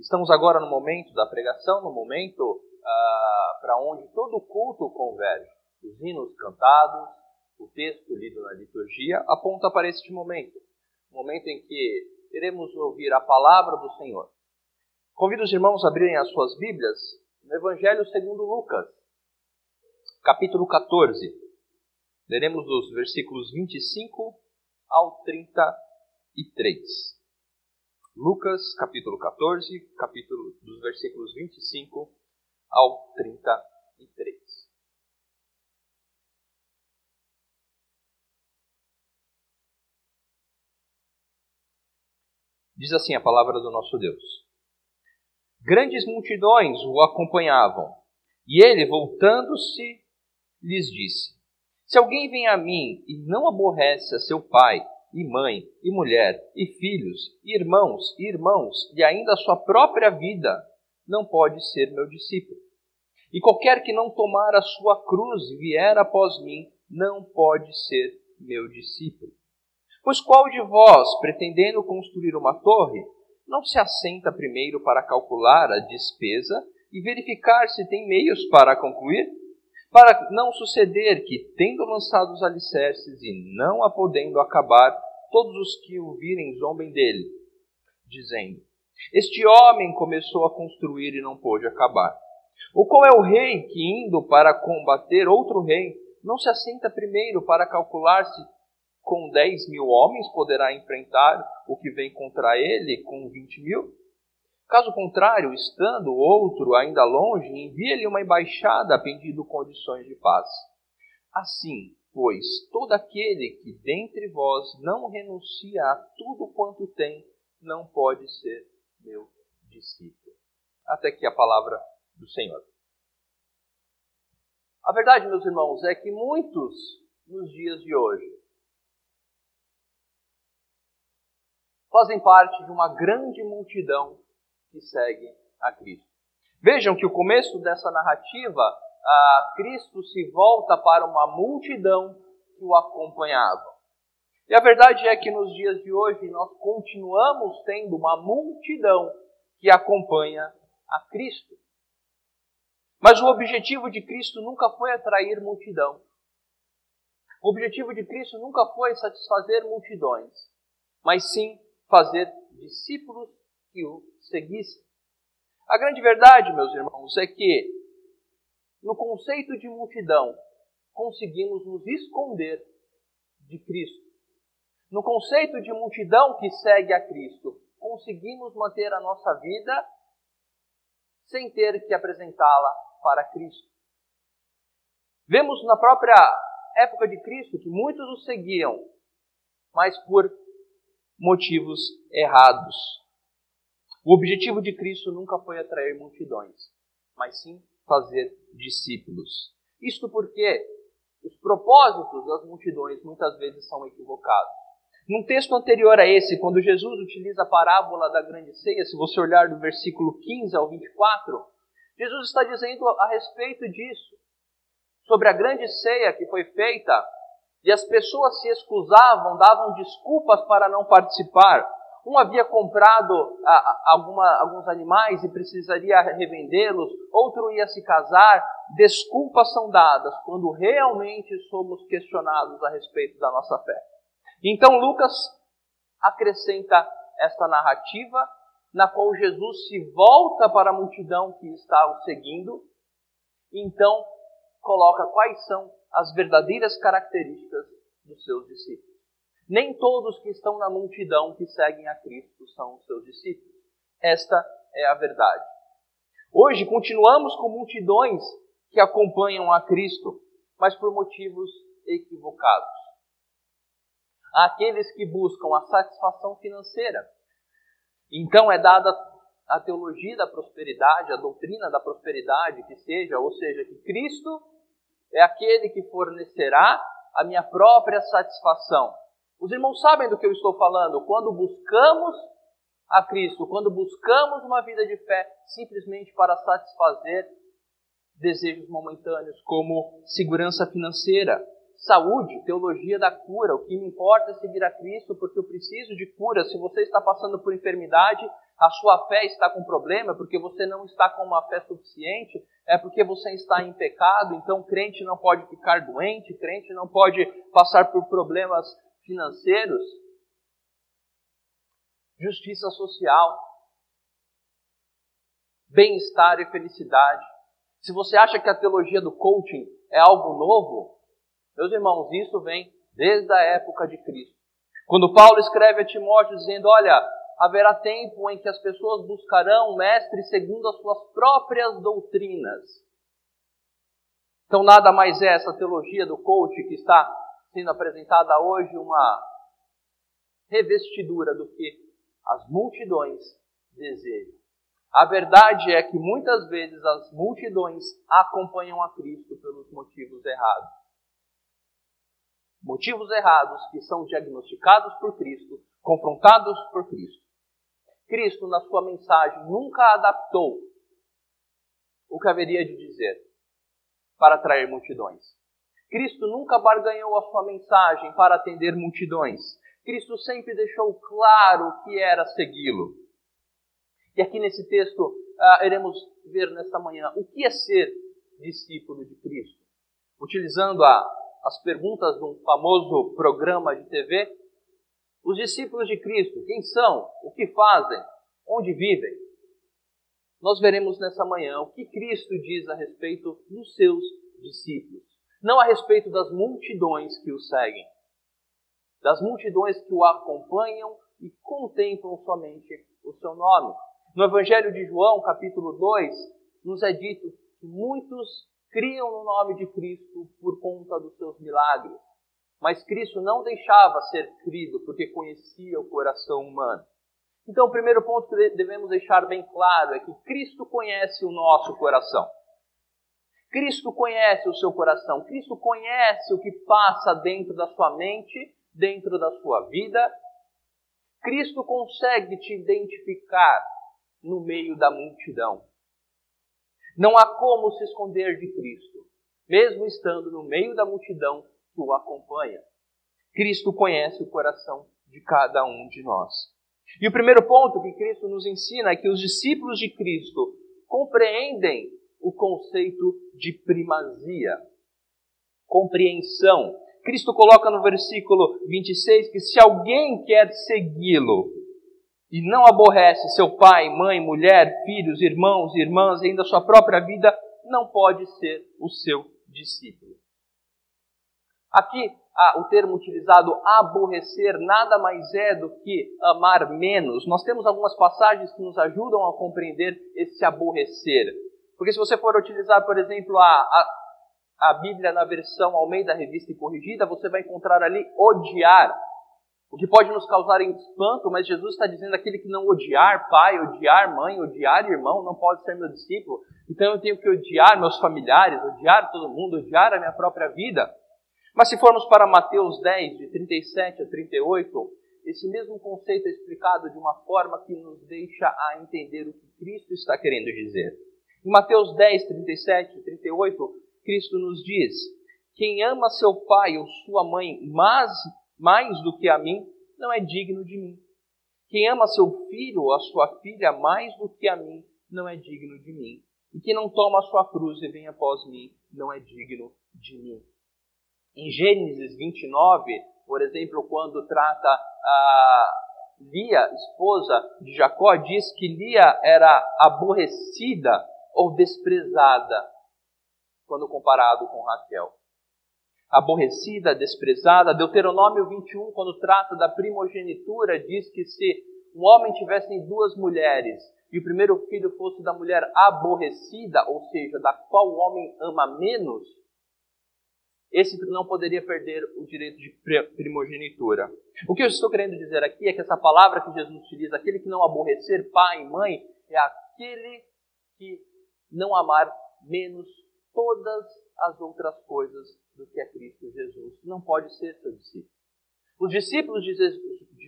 Estamos agora no momento da pregação, no momento ah, para onde todo o culto converge. Os hinos cantados, o texto lido na liturgia aponta para este momento, o momento em que iremos ouvir a palavra do Senhor. Convido os irmãos a abrirem as suas Bíblias no Evangelho segundo Lucas, capítulo 14. Leremos dos versículos 25 ao 33. Lucas, capítulo 14, capítulo dos versículos 25 ao 33. Diz assim a palavra do nosso Deus: Grandes multidões o acompanhavam, e ele, voltando-se, lhes disse: Se alguém vem a mim e não aborrece a seu pai, e mãe, e mulher, e filhos, e irmãos, e irmãos, e ainda a sua própria vida, não pode ser meu discípulo. E qualquer que não tomar a sua cruz e vier após mim, não pode ser meu discípulo. Pois qual de vós, pretendendo construir uma torre, não se assenta primeiro para calcular a despesa e verificar se tem meios para concluir? Para não suceder que, tendo lançado os alicerces e não a podendo acabar, todos os que o virem zombem dele, dizendo: Este homem começou a construir e não pôde acabar. Ou qual é o rei que, indo para combater outro rei, não se assenta primeiro para calcular se com dez mil homens poderá enfrentar o que vem contra ele com vinte mil? Caso contrário, estando outro ainda longe, envia-lhe uma embaixada pedindo condições de paz. Assim, pois, todo aquele que dentre vós não renuncia a tudo quanto tem, não pode ser meu discípulo. Até aqui a palavra do Senhor. A verdade, meus irmãos, é que muitos nos dias de hoje fazem parte de uma grande multidão que seguem a Cristo. Vejam que o começo dessa narrativa, a Cristo se volta para uma multidão que o acompanhava. E a verdade é que nos dias de hoje nós continuamos tendo uma multidão que acompanha a Cristo. Mas o objetivo de Cristo nunca foi atrair multidão. O objetivo de Cristo nunca foi satisfazer multidões, mas sim fazer discípulos que o seguissem. A grande verdade, meus irmãos, é que no conceito de multidão conseguimos nos esconder de Cristo. No conceito de multidão que segue a Cristo, conseguimos manter a nossa vida sem ter que apresentá-la para Cristo. Vemos na própria época de Cristo que muitos o seguiam, mas por motivos errados. O objetivo de Cristo nunca foi atrair multidões, mas sim fazer discípulos. Isto porque os propósitos das multidões muitas vezes são equivocados. Num texto anterior a esse, quando Jesus utiliza a parábola da grande ceia, se você olhar do versículo 15 ao 24, Jesus está dizendo a respeito disso, sobre a grande ceia que foi feita, e as pessoas se excusavam, davam desculpas para não participar, um havia comprado alguma, alguns animais e precisaria revendê-los, outro ia se casar. Desculpas são dadas quando realmente somos questionados a respeito da nossa fé. Então Lucas acrescenta esta narrativa na qual Jesus se volta para a multidão que está o seguindo, então coloca quais são as verdadeiras características dos seus discípulos. Nem todos que estão na multidão que seguem a Cristo são os seus discípulos. Esta é a verdade. Hoje continuamos com multidões que acompanham a Cristo, mas por motivos equivocados. Há aqueles que buscam a satisfação financeira. Então é dada a teologia da prosperidade, a doutrina da prosperidade, que seja, ou seja, que Cristo é aquele que fornecerá a minha própria satisfação. Os irmãos sabem do que eu estou falando. Quando buscamos a Cristo, quando buscamos uma vida de fé simplesmente para satisfazer desejos momentâneos, como segurança financeira, saúde, teologia da cura. O que me importa é seguir a Cristo porque eu preciso de cura. Se você está passando por enfermidade, a sua fé está com problema, porque você não está com uma fé suficiente, é porque você está em pecado, então crente não pode ficar doente, crente não pode passar por problemas financeiros. Justiça social, bem-estar e felicidade. Se você acha que a teologia do coaching é algo novo, meus irmãos, isso vem desde a época de Cristo. Quando Paulo escreve a Timóteo dizendo: Olha, haverá tempo em que as pessoas buscarão mestres segundo as suas próprias doutrinas. Então, nada mais é essa teologia do coach que está sendo apresentada hoje uma revestidura do que as multidões desejam. A verdade é que muitas vezes as multidões acompanham a Cristo pelos motivos errados. Motivos errados que são diagnosticados por Cristo, confrontados por Cristo. Cristo, na sua mensagem, nunca adaptou o que haveria de dizer para atrair multidões. Cristo nunca barganhou a sua mensagem para atender multidões. Cristo sempre deixou claro que era segui-lo. E aqui nesse texto uh, iremos ver nesta manhã o que é ser discípulo de Cristo. Utilizando a, as perguntas de um famoso programa de TV, os discípulos de Cristo, quem são? O que fazem? Onde vivem? Nós veremos nessa manhã o que Cristo diz a respeito dos seus discípulos. Não a respeito das multidões que o seguem, das multidões que o acompanham e contemplam somente o seu nome. No Evangelho de João, capítulo 2, nos é dito que muitos criam no nome de Cristo por conta dos seus milagres. Mas Cristo não deixava ser crido porque conhecia o coração humano. Então, o primeiro ponto que devemos deixar bem claro é que Cristo conhece o nosso coração. Cristo conhece o seu coração. Cristo conhece o que passa dentro da sua mente, dentro da sua vida. Cristo consegue te identificar no meio da multidão. Não há como se esconder de Cristo, mesmo estando no meio da multidão que o acompanha. Cristo conhece o coração de cada um de nós. E o primeiro ponto que Cristo nos ensina é que os discípulos de Cristo compreendem o conceito de primazia, compreensão. Cristo coloca no versículo 26 que se alguém quer segui-lo e não aborrece seu pai, mãe, mulher, filhos, irmãos, irmãs ainda sua própria vida, não pode ser o seu discípulo. Aqui, ah, o termo utilizado aborrecer nada mais é do que amar menos. Nós temos algumas passagens que nos ajudam a compreender esse aborrecer. Porque se você for utilizar, por exemplo, a, a, a Bíblia na versão Almeida Revista e Corrigida, você vai encontrar ali odiar. O que pode nos causar espanto, mas Jesus está dizendo aquele que não odiar pai, odiar mãe, odiar irmão, não pode ser meu discípulo. Então eu tenho que odiar meus familiares, odiar todo mundo, odiar a minha própria vida. Mas se formos para Mateus 10, de 37 a 38, esse mesmo conceito é explicado de uma forma que nos deixa a entender o que Cristo está querendo dizer. Em Mateus 10, 37 e 38, Cristo nos diz: Quem ama seu pai ou sua mãe mais, mais do que a mim, não é digno de mim. Quem ama seu filho ou a sua filha mais do que a mim, não é digno de mim. E quem não toma a sua cruz e vem após mim, não é digno de mim. Em Gênesis 29, por exemplo, quando trata a Lia, esposa de Jacó, diz que Lia era aborrecida ou desprezada quando comparado com Raquel. Aborrecida, desprezada. Deuteronômio 21, quando trata da primogenitura, diz que se um homem tivesse duas mulheres e o primeiro filho fosse da mulher aborrecida, ou seja, da qual o homem ama menos, esse não poderia perder o direito de primogenitura. O que eu estou querendo dizer aqui é que essa palavra que Jesus utiliza, aquele que não aborrecer pai e mãe, é aquele que não amar menos todas as outras coisas do que é Cristo Jesus. Não pode ser seu discípulo. Os discípulos de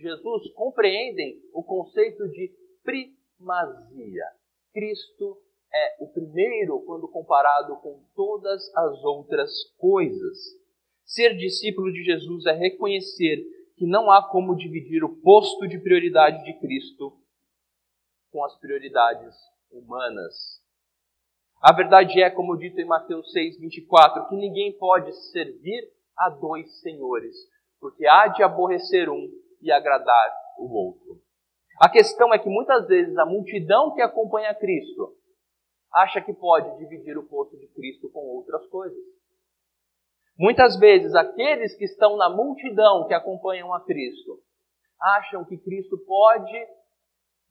Jesus compreendem o conceito de primazia. Cristo é o primeiro quando comparado com todas as outras coisas. Ser discípulo de Jesus é reconhecer que não há como dividir o posto de prioridade de Cristo com as prioridades humanas. A verdade é, como dito em Mateus 6, 24, que ninguém pode servir a dois senhores, porque há de aborrecer um e agradar o outro. A questão é que muitas vezes a multidão que acompanha Cristo acha que pode dividir o posto de Cristo com outras coisas. Muitas vezes aqueles que estão na multidão que acompanham a Cristo acham que Cristo pode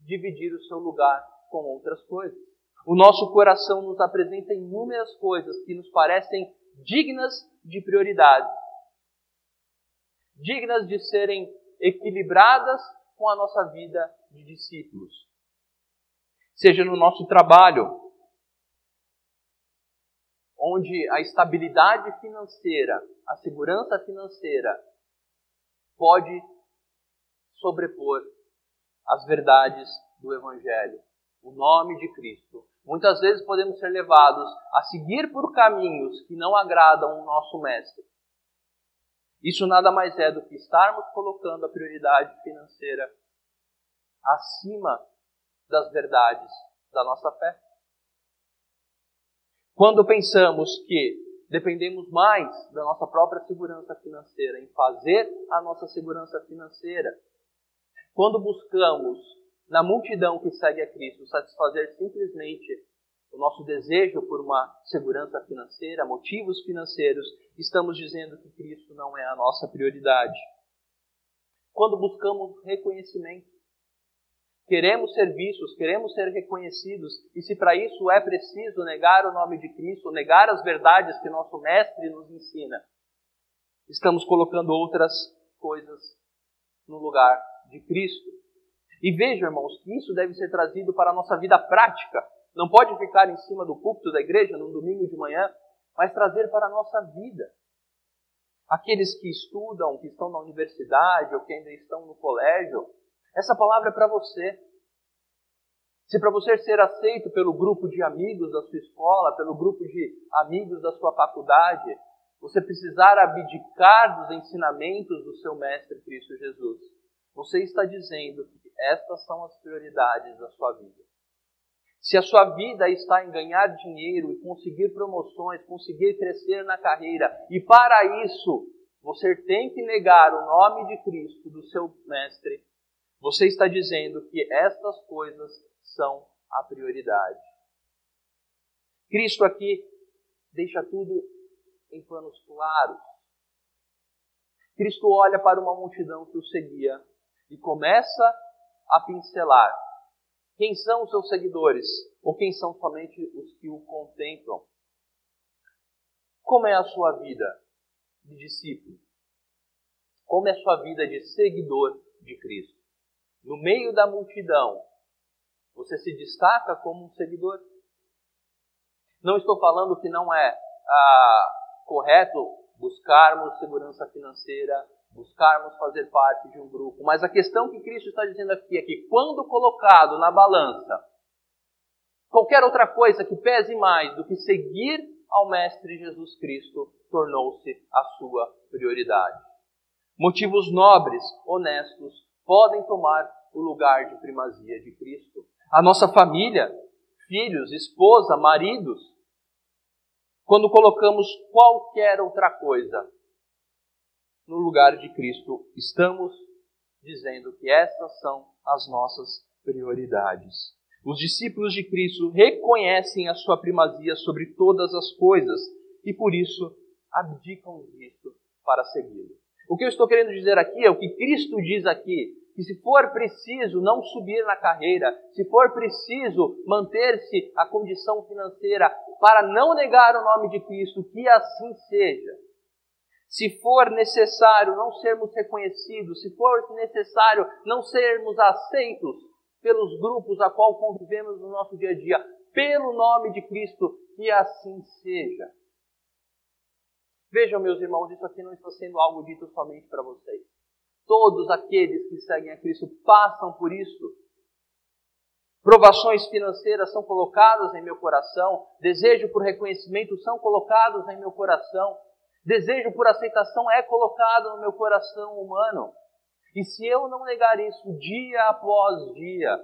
dividir o seu lugar com outras coisas. O nosso coração nos apresenta inúmeras coisas que nos parecem dignas de prioridade, dignas de serem equilibradas com a nossa vida de discípulos. Seja no nosso trabalho, onde a estabilidade financeira, a segurança financeira pode sobrepor as verdades do Evangelho, o nome de Cristo. Muitas vezes podemos ser levados a seguir por caminhos que não agradam o nosso Mestre. Isso nada mais é do que estarmos colocando a prioridade financeira acima das verdades da nossa fé. Quando pensamos que dependemos mais da nossa própria segurança financeira, em fazer a nossa segurança financeira, quando buscamos na multidão que segue a Cristo satisfazer simplesmente o nosso desejo por uma segurança financeira, motivos financeiros, estamos dizendo que Cristo não é a nossa prioridade. Quando buscamos reconhecimento, Queremos ser vistos, queremos ser reconhecidos, e se para isso é preciso negar o nome de Cristo, negar as verdades que nosso Mestre nos ensina, estamos colocando outras coisas no lugar de Cristo. E vejam, irmãos, que isso deve ser trazido para a nossa vida prática. Não pode ficar em cima do púlpito da igreja num domingo de manhã, mas trazer para a nossa vida. Aqueles que estudam, que estão na universidade ou que ainda estão no colégio, essa palavra é para você. Se para você ser aceito pelo grupo de amigos da sua escola, pelo grupo de amigos da sua faculdade, você precisar abdicar dos ensinamentos do seu Mestre Cristo Jesus, você está dizendo estas são as prioridades da sua vida. Se a sua vida está em ganhar dinheiro e conseguir promoções, conseguir crescer na carreira, e para isso você tem que negar o nome de Cristo, do seu Mestre, você está dizendo que estas coisas são a prioridade. Cristo aqui deixa tudo em planos claros. Cristo olha para uma multidão que o seguia e começa a pincelar quem são os seus seguidores ou quem são somente os que o contemplam. Como é a sua vida de discípulo? Como é a sua vida de seguidor de Cristo? no meio da multidão, você se destaca como um seguidor? Não estou falando que não é ah, correto buscarmos segurança financeira, buscarmos fazer parte de um grupo, mas a questão que Cristo está dizendo aqui é que quando colocado na balança, qualquer outra coisa que pese mais do que seguir ao Mestre Jesus Cristo tornou-se a sua prioridade. Motivos nobres, honestos, podem tomar o lugar de primazia de Cristo. A nossa família, filhos, esposa, maridos, quando colocamos qualquer outra coisa no lugar de Cristo, estamos dizendo que essas são as nossas prioridades. Os discípulos de Cristo reconhecem a sua primazia sobre todas as coisas e por isso abdicam disso para segui-lo. O que eu estou querendo dizer aqui é o que Cristo diz aqui, que se for preciso não subir na carreira, se for preciso manter-se a condição financeira para não negar o nome de Cristo, que assim seja. Se for necessário não sermos reconhecidos, se for necessário não sermos aceitos pelos grupos a qual convivemos no nosso dia a dia, pelo nome de Cristo, que assim seja. Vejam, meus irmãos, isso aqui não está sendo algo dito somente para vocês. Todos aqueles que seguem a Cristo passam por isso. Provações financeiras são colocadas em meu coração, desejo por reconhecimento são colocados em meu coração. Desejo por aceitação é colocado no meu coração humano. E se eu não negar isso dia após dia,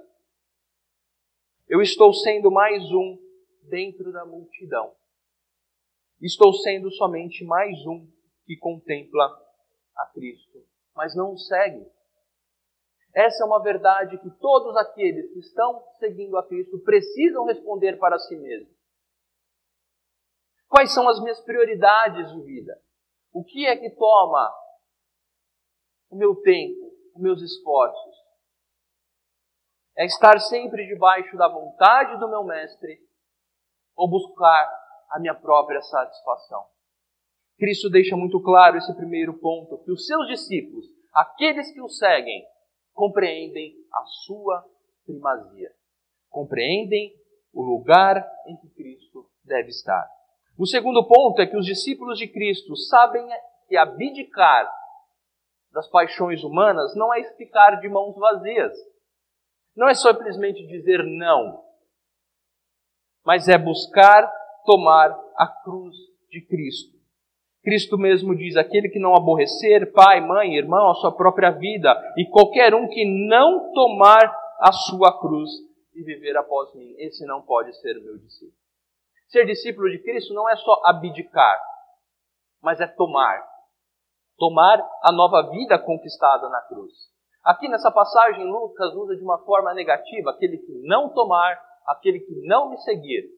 eu estou sendo mais um dentro da multidão. Estou sendo somente mais um que contempla a Cristo, mas não o segue. Essa é uma verdade que todos aqueles que estão seguindo a Cristo precisam responder para si mesmos. Quais são as minhas prioridades de vida? O que é que toma o meu tempo, os meus esforços? É estar sempre debaixo da vontade do meu mestre ou buscar a minha própria satisfação? Cristo deixa muito claro esse primeiro ponto, que os seus discípulos, aqueles que o seguem, compreendem a sua primazia, compreendem o lugar em que Cristo deve estar. O segundo ponto é que os discípulos de Cristo sabem que abdicar das paixões humanas não é ficar de mãos vazias. Não é simplesmente dizer não, mas é buscar tomar a cruz de Cristo. Cristo mesmo diz: aquele que não aborrecer pai, mãe, irmão, a sua própria vida, e qualquer um que não tomar a sua cruz e viver após mim, esse não pode ser meu discípulo. Ser discípulo de Cristo não é só abdicar, mas é tomar. Tomar a nova vida conquistada na cruz. Aqui nessa passagem, Lucas usa de uma forma negativa aquele que não tomar, aquele que não me seguir.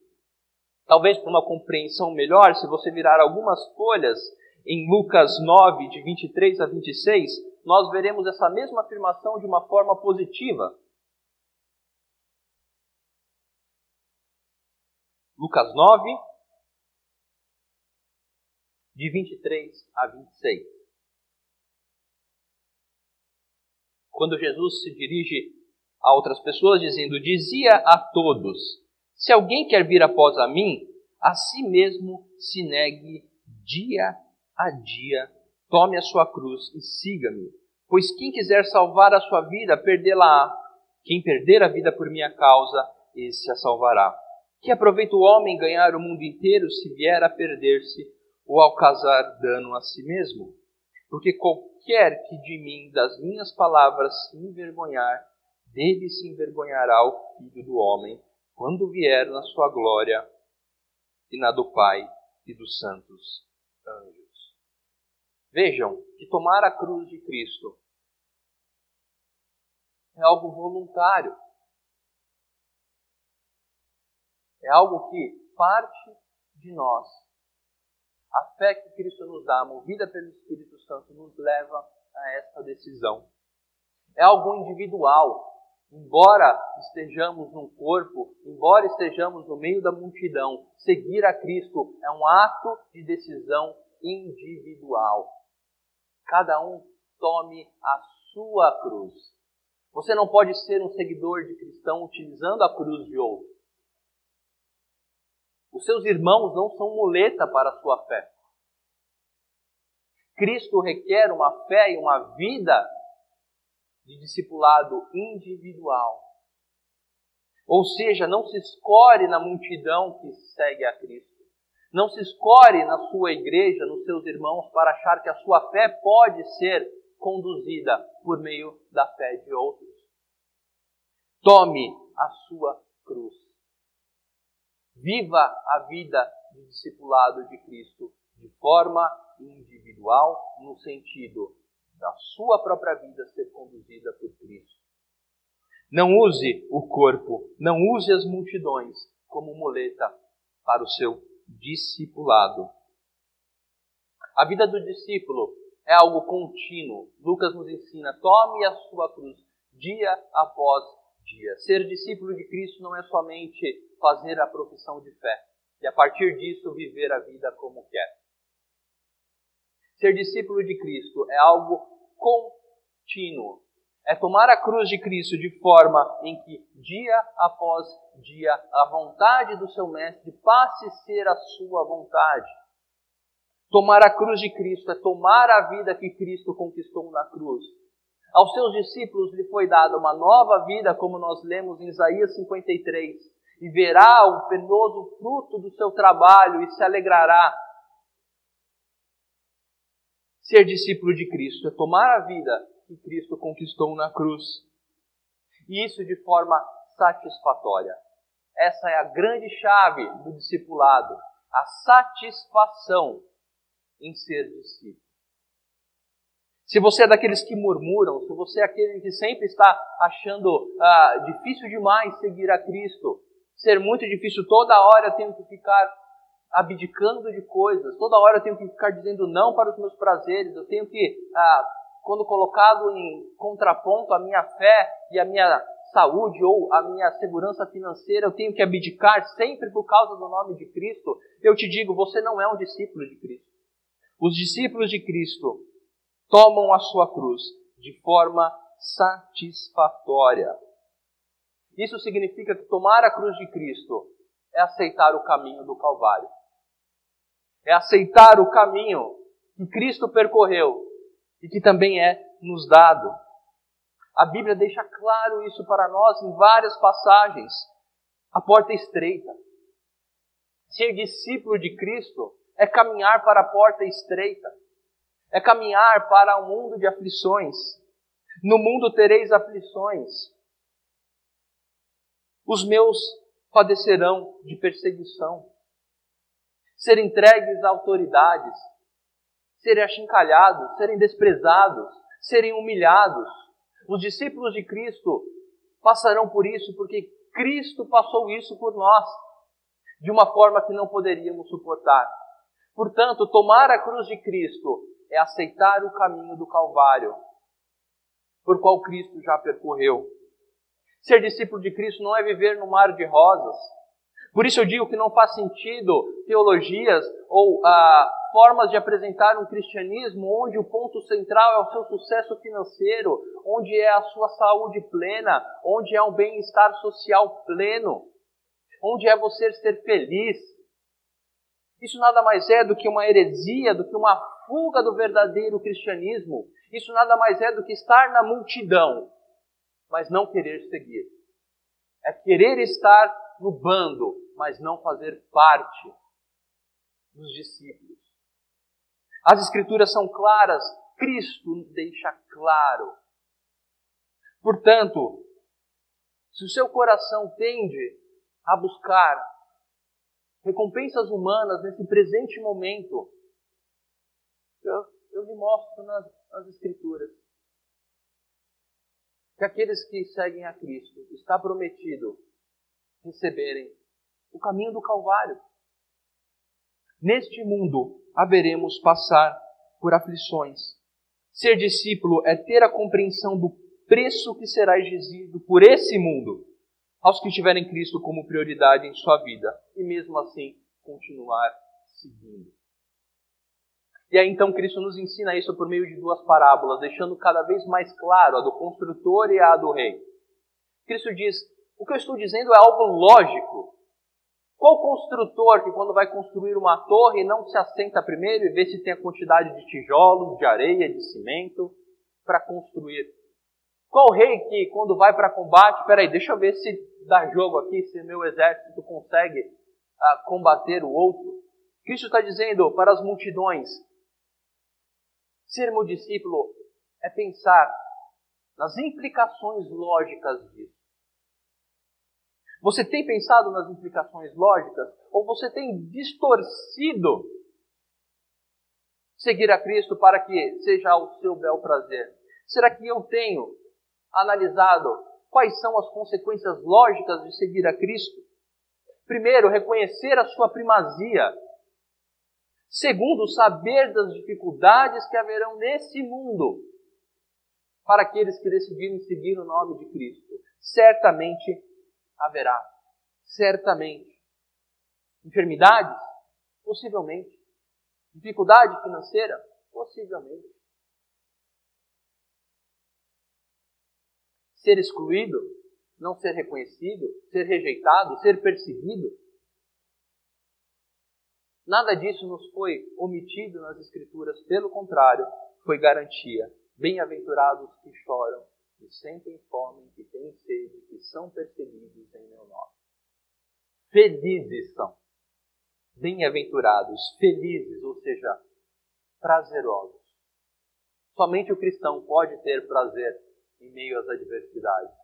Talvez para uma compreensão melhor, se você virar algumas folhas em Lucas 9, de 23 a 26, nós veremos essa mesma afirmação de uma forma positiva. Lucas 9, de 23 a 26. Quando Jesus se dirige a outras pessoas, dizendo: Dizia a todos: Se alguém quer vir após a mim, a si mesmo se negue dia a dia, tome a sua cruz e siga-me. Pois quem quiser salvar a sua vida, perdê-la-á. Quem perder a vida por minha causa, esse a salvará. Que aproveita o homem ganhar o mundo inteiro se vier a perder-se ou ao causar dano a si mesmo? Porque qualquer que de mim, das minhas palavras, se envergonhar, dele se envergonhará o Filho do Homem, quando vier na sua glória e na do Pai e dos santos anjos. Vejam que tomar a cruz de Cristo é algo voluntário. É algo que parte de nós. A fé que Cristo nos dá, movida pelo Espírito Santo, nos leva a esta decisão. É algo individual. Embora estejamos num corpo, embora estejamos no meio da multidão, seguir a Cristo é um ato de decisão individual. Cada um tome a sua cruz. Você não pode ser um seguidor de cristão utilizando a cruz de outro. Os seus irmãos não são muleta para a sua fé. Cristo requer uma fé e uma vida de discipulado individual. Ou seja, não se escore na multidão que segue a Cristo. Não se escore na sua igreja, nos seus irmãos, para achar que a sua fé pode ser conduzida por meio da fé de outros. Tome a sua cruz. Viva a vida de discipulado de Cristo de forma individual, no sentido da sua própria vida ser conduzida por Cristo. Não use o corpo, não use as multidões como muleta para o seu discipulado. A vida do discípulo é algo contínuo. Lucas nos ensina: tome a sua cruz dia após dia. Ser discípulo de Cristo não é somente fazer a profissão de fé e a partir disso viver a vida como quer. Ser discípulo de Cristo é algo contínuo. É tomar a cruz de Cristo de forma em que, dia após dia, a vontade do seu Mestre passe a ser a sua vontade. Tomar a cruz de Cristo é tomar a vida que Cristo conquistou na cruz aos seus discípulos lhe foi dada uma nova vida, como nós lemos em Isaías 53, e verá o penoso fruto do seu trabalho e se alegrará. Ser discípulo de Cristo é tomar a vida que Cristo conquistou na cruz. E isso de forma satisfatória. Essa é a grande chave do discipulado, a satisfação em ser discípulo. Se você é daqueles que murmuram, se você é aquele que sempre está achando ah, difícil demais seguir a Cristo, ser muito difícil, toda hora eu tenho que ficar abdicando de coisas, toda hora eu tenho que ficar dizendo não para os meus prazeres, eu tenho que, ah, quando colocado em contraponto a minha fé e a minha saúde ou a minha segurança financeira, eu tenho que abdicar sempre por causa do nome de Cristo, eu te digo, você não é um discípulo de Cristo. Os discípulos de Cristo tomam a sua cruz de forma satisfatória. Isso significa que tomar a cruz de Cristo é aceitar o caminho do Calvário. É aceitar o caminho que Cristo percorreu e que também é nos dado. A Bíblia deixa claro isso para nós em várias passagens. A porta é estreita. Ser discípulo de Cristo é caminhar para a porta estreita. É caminhar para um mundo de aflições. No mundo tereis aflições. Os meus padecerão de perseguição. Ser entregues a autoridades. Serem achincalhados, serem desprezados, serem humilhados os discípulos de Cristo passarão por isso porque Cristo passou isso por nós, de uma forma que não poderíamos suportar. Portanto, tomar a cruz de Cristo é aceitar o caminho do Calvário, por qual Cristo já percorreu. Ser discípulo de Cristo não é viver no mar de rosas. Por isso eu digo que não faz sentido teologias ou ah, formas de apresentar um cristianismo onde o ponto central é o seu sucesso financeiro, onde é a sua saúde plena, onde é um bem-estar social pleno, onde é você ser feliz. Isso nada mais é do que uma heresia, do que uma fuga do verdadeiro cristianismo. Isso nada mais é do que estar na multidão, mas não querer seguir. É querer estar no bando, mas não fazer parte dos discípulos. As Escrituras são claras, Cristo deixa claro. Portanto, se o seu coração tende a buscar recompensas humanas nesse presente momento, eu, eu lhe mostro nas, nas Escrituras que aqueles que seguem a Cristo está prometido receberem o caminho do Calvário. Neste mundo haveremos passar por aflições. Ser discípulo é ter a compreensão do preço que será exigido por esse mundo aos que tiverem Cristo como prioridade em sua vida e mesmo assim continuar seguindo. E aí então Cristo nos ensina isso por meio de duas parábolas, deixando cada vez mais claro a do construtor e a do rei. Cristo diz: o que eu estou dizendo é algo lógico, qual construtor que, quando vai construir uma torre, não se assenta primeiro e vê se tem a quantidade de tijolos, de areia, de cimento para construir? Qual rei que, quando vai para combate, peraí, deixa eu ver se dá jogo aqui, se meu exército consegue uh, combater o outro? Cristo está dizendo para as multidões: ser meu discípulo é pensar nas implicações lógicas disso. Você tem pensado nas implicações lógicas ou você tem distorcido seguir a Cristo para que seja ao seu bel prazer? Será que eu tenho analisado quais são as consequências lógicas de seguir a Cristo? Primeiro, reconhecer a sua primazia. Segundo, saber das dificuldades que haverão nesse mundo para aqueles que decidirem seguir o nome de Cristo. Certamente haverá, certamente. Enfermidades? Possivelmente. Dificuldade financeira? Possivelmente. Ser excluído? Não ser reconhecido? Ser rejeitado? Ser perseguido? Nada disso nos foi omitido nas Escrituras, pelo contrário, foi garantia. Bem-aventurados que choram que sentem fome, que têm são perseguidos em meu nome. Felizes são. Bem-aventurados, felizes, ou seja, prazerosos, Somente o cristão pode ter prazer em meio às adversidades,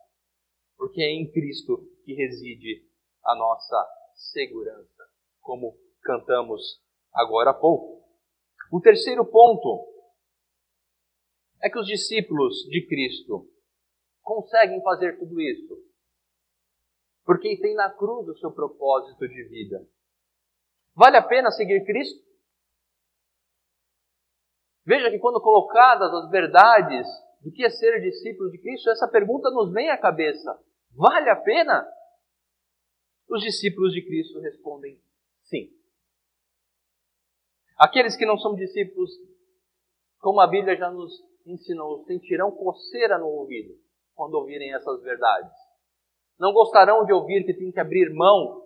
porque é em Cristo que reside a nossa segurança, como cantamos agora há pouco. O terceiro ponto é que os discípulos de Cristo conseguem fazer tudo isso porque tem na cruz o seu propósito de vida. Vale a pena seguir Cristo? Veja que quando colocadas as verdades do que é ser discípulo de Cristo, essa pergunta nos vem à cabeça. Vale a pena? Os discípulos de Cristo respondem sim. Aqueles que não são discípulos, como a Bíblia já nos ensinou, sentirão coceira no ouvido quando ouvirem essas verdades. Não gostarão de ouvir que tem que abrir mão,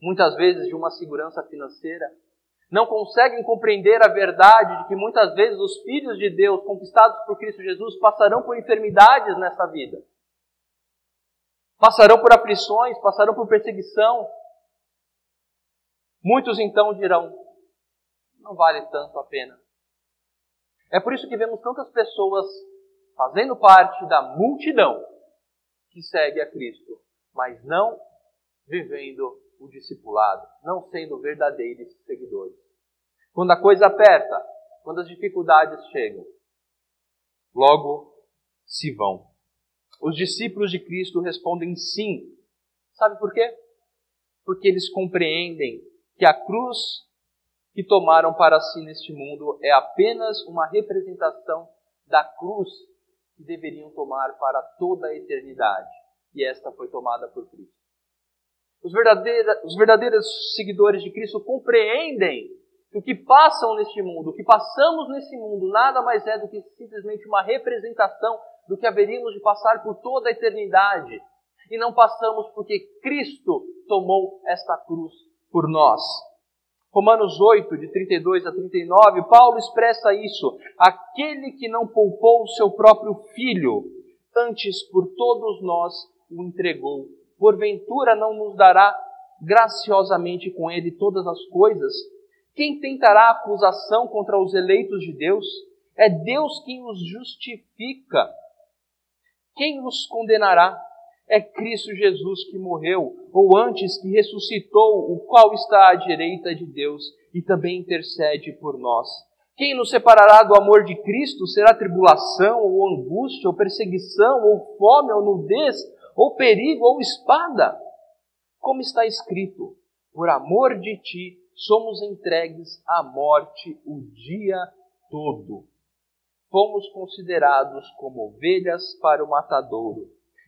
muitas vezes, de uma segurança financeira. Não conseguem compreender a verdade de que muitas vezes os filhos de Deus, conquistados por Cristo Jesus, passarão por enfermidades nessa vida. Passarão por aflições, passarão por perseguição. Muitos então dirão: não vale tanto a pena. É por isso que vemos tantas pessoas fazendo parte da multidão que segue a Cristo, mas não vivendo o discipulado, não sendo verdadeiros seguidores. Quando a coisa aperta, quando as dificuldades chegam, logo se vão. Os discípulos de Cristo respondem sim. Sabe por quê? Porque eles compreendem que a cruz que tomaram para si neste mundo é apenas uma representação da cruz que deveriam tomar para toda a eternidade. E esta foi tomada por Cristo. Os os verdadeiros seguidores de Cristo compreendem que o que passam neste mundo, o que passamos nesse mundo, nada mais é do que simplesmente uma representação do que haveríamos de passar por toda a eternidade. E não passamos porque Cristo tomou esta cruz por nós. Romanos 8, de 32 a 39, Paulo expressa isso. Aquele que não poupou o seu próprio filho, antes por todos nós o entregou, porventura não nos dará graciosamente com ele todas as coisas? Quem tentará acusação contra os eleitos de Deus? É Deus quem os justifica. Quem os condenará? É Cristo Jesus que morreu, ou antes que ressuscitou, o qual está à direita de Deus e também intercede por nós. Quem nos separará do amor de Cristo? Será tribulação, ou angústia, ou perseguição, ou fome, ou nudez, ou perigo, ou espada? Como está escrito: Por amor de ti somos entregues à morte o dia todo. Fomos considerados como ovelhas para o matadouro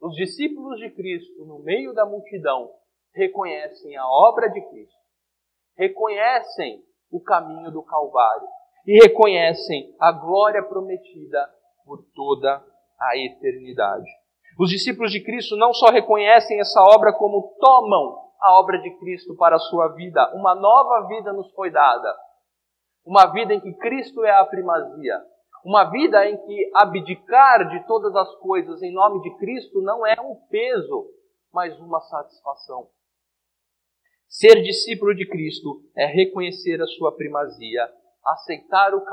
Os discípulos de Cristo, no meio da multidão, reconhecem a obra de Cristo, reconhecem o caminho do Calvário e reconhecem a glória prometida por toda a eternidade. Os discípulos de Cristo não só reconhecem essa obra, como tomam a obra de Cristo para a sua vida. Uma nova vida nos foi dada. Uma vida em que Cristo é a primazia, uma vida em que abdicar de todas as coisas em nome de Cristo não é um peso, mas uma satisfação. Ser discípulo de Cristo é reconhecer a sua primazia, aceitar o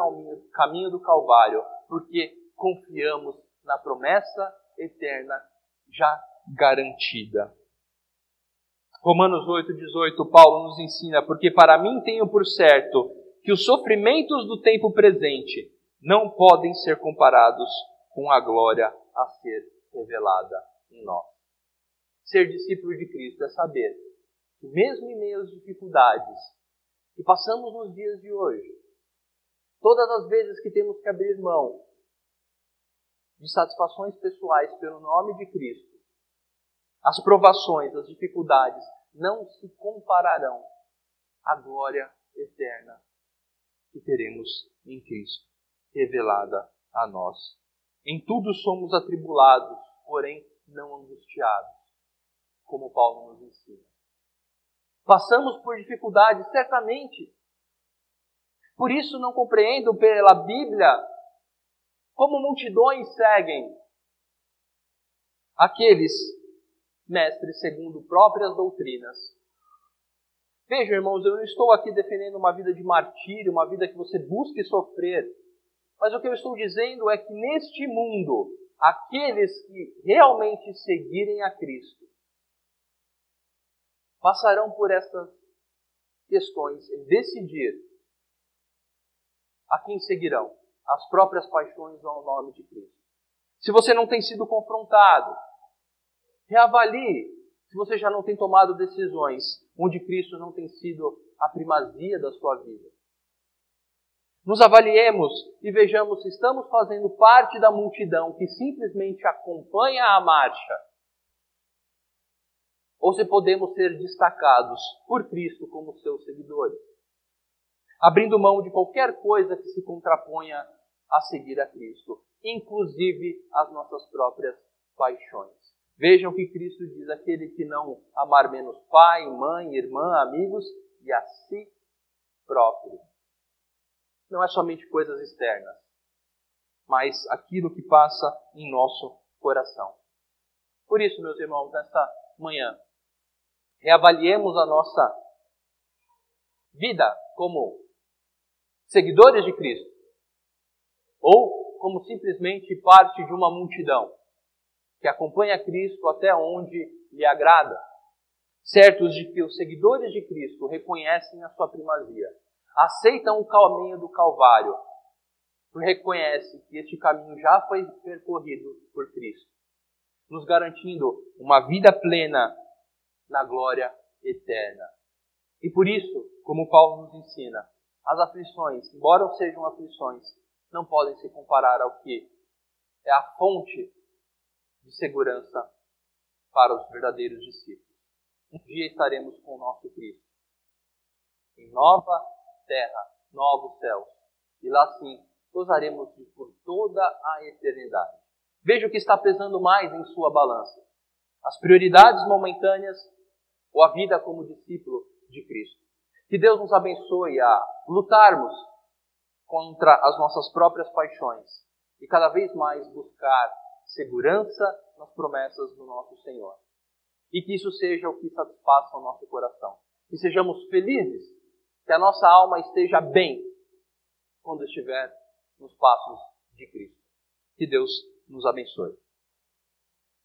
caminho, do Calvário, porque confiamos na promessa eterna já garantida. Romanos 8,18, Paulo nos ensina: Porque para mim tenho por certo que os sofrimentos do tempo presente não podem ser comparados com a glória a ser revelada em nós. Ser discípulo de Cristo é saber que, mesmo em meio às dificuldades que passamos nos dias de hoje, todas as vezes que temos que abrir mão de satisfações pessoais pelo nome de Cristo, as provações, as dificuldades não se compararão à glória eterna que teremos em Cristo revelada a nós Em tudo somos atribulados, porém não angustiados, como Paulo nos ensina. Passamos por dificuldades, certamente. Por isso não compreendo pela Bíblia como multidões seguem aqueles mestres segundo próprias doutrinas. Vejam, irmãos, eu não estou aqui defendendo uma vida de martírio, uma vida que você busque sofrer. Mas o que eu estou dizendo é que neste mundo, aqueles que realmente seguirem a Cristo passarão por estas questões decidir a quem seguirão, as próprias paixões ao nome de Cristo. Se você não tem sido confrontado, reavalie se você já não tem tomado decisões onde Cristo não tem sido a primazia da sua vida. Nos avaliemos e vejamos se estamos fazendo parte da multidão que simplesmente acompanha a marcha ou se podemos ser destacados por Cristo como seus seguidores, abrindo mão de qualquer coisa que se contraponha a seguir a Cristo, inclusive as nossas próprias paixões. Vejam que Cristo diz: aquele que não amar menos pai, mãe, irmã, amigos e a si próprio. Não é somente coisas externas, mas aquilo que passa em nosso coração. Por isso, meus irmãos, nesta manhã, reavaliemos a nossa vida como seguidores de Cristo ou como simplesmente parte de uma multidão que acompanha Cristo até onde lhe agrada, certos de que os seguidores de Cristo reconhecem a sua primazia, aceitam o caminho do Calvário, reconhecem que este caminho já foi percorrido por Cristo, nos garantindo uma vida plena na glória eterna. E por isso, como Paulo nos ensina, as aflições, embora sejam aflições, não podem se comparar ao que é a fonte de segurança para os verdadeiros discípulos. Um dia estaremos com o nosso Cristo em nova terra, novos céus, e lá sim gozaremos por toda a eternidade. Veja o que está pesando mais em sua balança: as prioridades momentâneas ou a vida como discípulo de Cristo. Que Deus nos abençoe a lutarmos contra as nossas próprias paixões e cada vez mais buscar segurança nas promessas do nosso Senhor. E que isso seja o que satisfaça o nosso coração. Que sejamos felizes, que a nossa alma esteja bem quando estiver nos passos de Cristo. Que Deus nos abençoe.